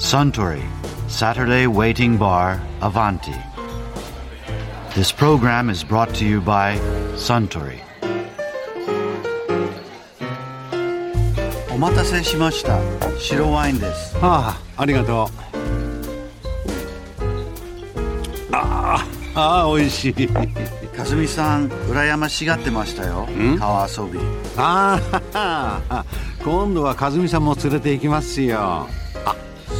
Suntory Saturday Waiting Bar Avanti. This program is brought to you by Suntory. お待たせしました。白ワインです。ああありがとうああああ美味しいかずみさん、羨ましがってましたよ。川遊び。ああ 今度は和美さんも連れて行きますよあ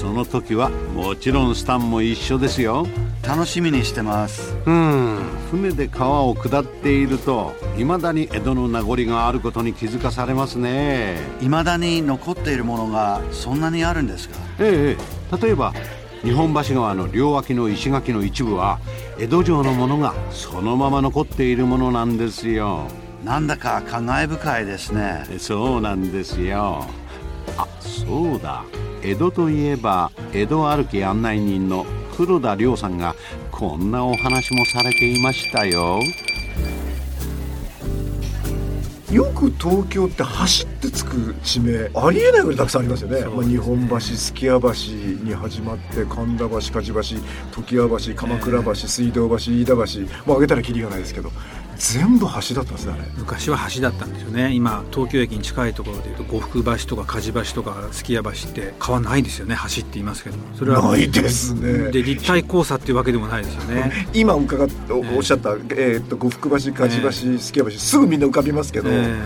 その時はもちろんスタンも一緒ですよ。楽しみにしてます。うん。船で川を下っているといまだに江戸の名残があることに気づかされますね。未だに残っているものがそんなにあるんですか？ええ。例えば日本橋川の両脇の石垣の一部は江戸城のものがそのまま残っているものなんですよ。なんだか感慨深いですね。そうなんですよ。あそうだ江戸といえば江戸歩き案内人の黒田亮さんがこんなお話もされていましたよ。よく東京って走ってつく地名ありえないぐらいたくさんありますよね。まあ、日本橋数寄屋橋に始まって神田橋鍛冶橋常盤橋鎌倉橋、水道橋飯田橋。もう挙げたらキリがないですけど全部橋だったんですねあれ。昔は橋だったんですよね。今東京駅に近いところでいうと呉服橋とか鍛冶橋とか数寄屋橋って川ないですよね橋って言いますけども。それはないですね。で立体交差っていうわけでもないですよね。今伺っておおっしゃった、えー、と呉服橋鍛冶橋数寄屋橋すぐみんな浮かびますけど、え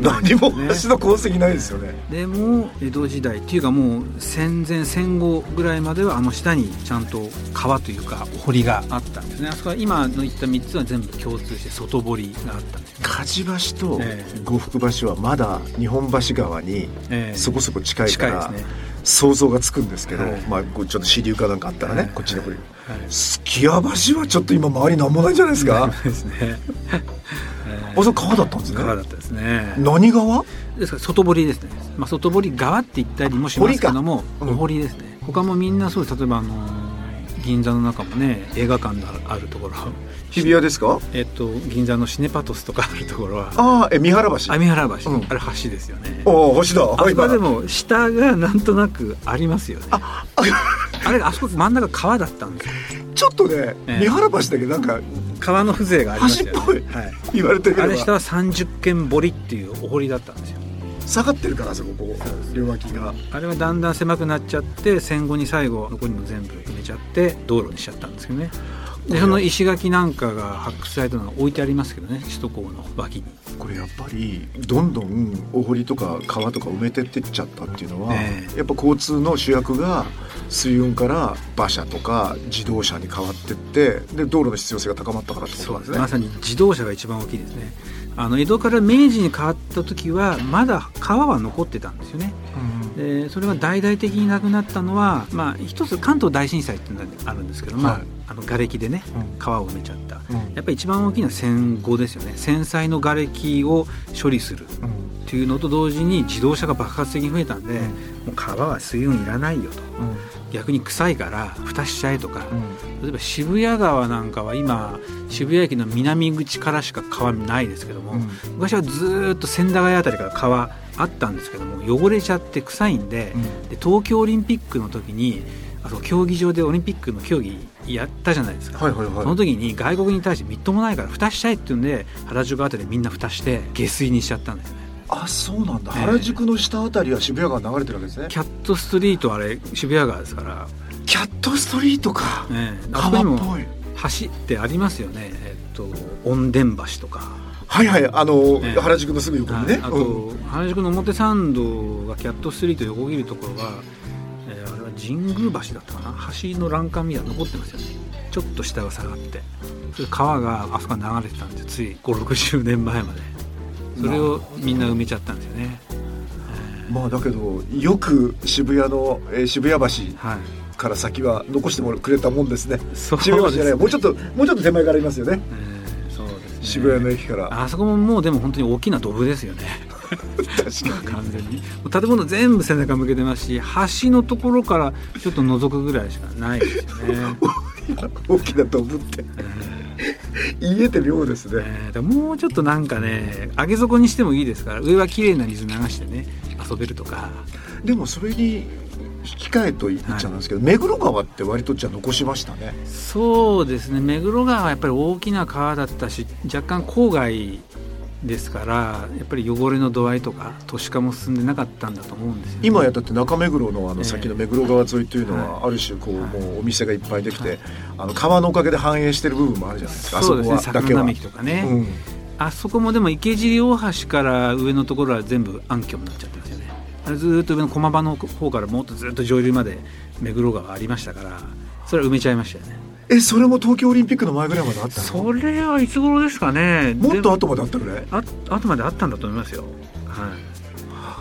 何も橋の痕跡ないですよね。でも江戸時代っていうかもう戦前戦後ぐらいまではあの下にちゃんと川というか堀があったんですね。あそこは今の言った3つは全部共通して外堀があったんです鍛冶橋とえ呉服橋はまだ日本橋川にええ。そこそこ近いから、想像がつくんですけど、はい。まあちょっと支流かなんかあったらね、はい。こっちの方にはい。すき家橋はちょっと今周りなんもないんじゃないですか？ですねあそこ川だったんですね。川だったですね。何川？ですから外堀ですね、まあ、外堀川って言ったりもしますけどもお堀ですね。他もみんなそう例えばあのー銀座の中もね映画館のあるところ。日比谷ですか？えっと銀座のシネパトスとかあるところは。ああえ三原橋。網原橋、うん。あれ橋ですよね。ああ橋だ。あそこはでもも下がなんとなくありますよね。あれあそこ真ん中川だったんですよ。ちょっとね、ええ。三原橋だけなんか川の風情がありますよね。はい、言われてみれば。あれ下は30軒堀っていうお堀だったんですよ。下がってるからあそここう両脇が。あれはだんだん狭くなっちゃって戦後に最後残りも全部埋めちゃって道路にしちゃったんですけどねでその石垣なんかが発掘されたのが置いてありますけどね首都高の脇に。これやっぱりどんどんお堀とか川とか埋めてってっちゃったっていうのは、ええ。やっぱ交通の主役が水運から馬車とか自動車に変わってってで道路の必要性が高まったからってことなんですね。まさに自動車が一番大きいですね。あの江戸から明治に変わった時はまだ川は残ってたんですよねでそれが大々的になくなったのは、まあ、一つ関東大震災っていうのがあるんですけど、まあはい。あの瓦礫でねうん。川を埋めちゃった。うん。やっぱり一番大きいのは戦後ですよね。戦災の瓦礫を処理する。うん。っていうのと同時に自動車が爆発的に増えたんで、もう川は水運いらないよと逆に臭いから蓋しちゃえとか、例えば渋谷川なんかは今渋谷駅の南口からしか川ないですけども、うん。昔はずーっと千駄ヶ谷あたりから川あったんですけども汚れちゃって臭いんで,、うん。で東京オリンピックの時にあの競技場でオリンピックの競技やったじゃないですか、はいはいはい。その時に外国に対してみっともないから蓋しちゃえっていうんで原宿あたりでみんな蓋して下水にしちゃったんですよねあそうなんだ、ええ。原宿の下あたりは渋谷川流れてるわけですね。キャットストリートあれ渋谷川ですから、キャットストリートか、ね、あそこにも川っぽい橋ってありますよね。えっと御殿橋とか。はいはい。あの、ええ。原宿のすぐ横にね、はい。あと、うん。原宿の表参道がキャットストリート横切るところは、えーあれは神宮橋だったかな。橋の欄干みたいなの残ってますよね。ちょっと下が下がって。川があそこから流れてたんでつい560年前までそれをみんな埋めちゃったんですよね。まあだけどよく渋谷の、えー渋谷橋はい。から先は残してもくれたもんですね。そう渋谷橋じゃない。もうちょっともうちょっと手前からありますよね。えーそうですね。渋谷の駅から。あそこももうでも本当に大きなドブですよね。確か完全に。建物全部背中向けてますし橋のところからちょっと覗くぐらいしかないですよね、に大きなドブって言えて妙ですね、えーもうちょっとなんかね上げ底にしてもいいですから上は綺麗な水流してね遊べるとか。でもそれにき換えと言っちゃうんですけど、はい、目黒川って割とじゃ残しましたね。そうですね。目黒川はやっぱり大きな川だったし若干郊外ですからやっぱり汚れの度合いとか都市化も進んでなかったんだと思うんですよ、ね、今やったって中目黒のあの先の目黒川沿いというのはある種こう、もうお店がいっぱいできて、あの川のおかげで繁栄してる部分もあるじゃないですか。そうですね。桜並木とかね、うん、あそこもでも池尻大橋から上のところは全部暗渠になっちゃってますよね。あれずっと上の駒場の方からもっとずっと上流まで目黒川ありましたからそれは埋めちゃいましたよねえそれも東京オリンピックの前ぐらいまであったそれはいつ頃ですかね。もっと後まであったぐらいあ後まであったんだと思いますよ。は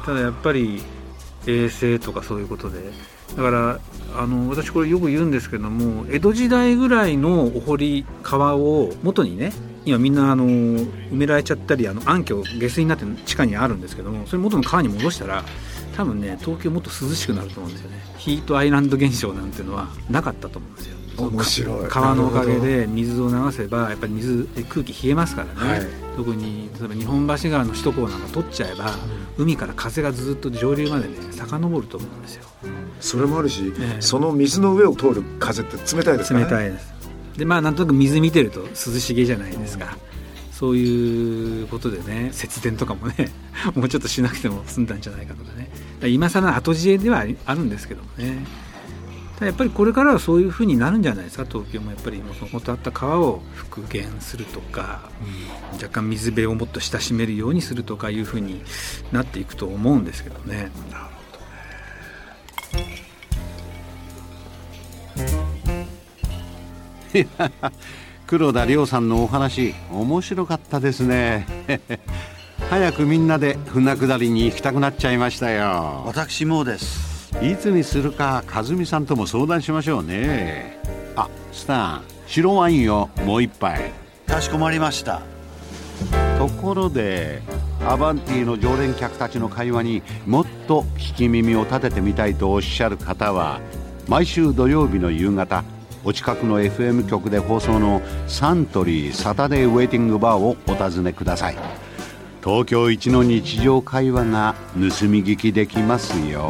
い。ただやっぱり衛生とかそういうことで。だからあの私これよく言うんですけども江戸時代ぐらいのお堀川を元にね今みんなあの埋められちゃったりあの暗渠下水になって地下にあるんですけどもそれ元の川に戻したら多分ね東京もっと涼しくなると思うんですよね。ヒートアイランド現象なんていうのはなかったと思うんですよ。面白い。川のおかげで水を流せばやっぱり水空気冷えますからね、はい、特に例えば日本橋川の首都高なんか取っちゃえば、うん、海から風がずっと上流までね遡ると思うんですよ。それもあるし、ね、その水の上を通る風って冷たいですね。冷たいです。でまあなんとなく水見てると涼しげじゃないですか、うん、そういうことでね節電とかもね もうちょっとしなくても済んだんじゃないかとかね。今更後知恵ではあるんですけどもね。やっぱりこれからはそういうふうになるんじゃないですか。東京もやっぱりもともとあった川を復元するとか、うん、若干水辺をもっと親しめるようにするとかいうふうになっていくと思うんですけどね。なるほどね 黒田亮さんのお話面白かったですね。早くみんなで船下りに行きたくなっちゃいましたよ。私もです。いつにするか和美さんとも相談しましょうね。あスタン白ワインをもう一杯。かしこまりました。ところでアバンティの常連客たちの会話にもっと聞き耳を立ててみたいとおっしゃる方は毎週土曜日の夕方お近くの FM 局で放送のサントリーサタデーウェイティングバーをお尋ねください。東京一の日常会話が盗み聞きできますよ。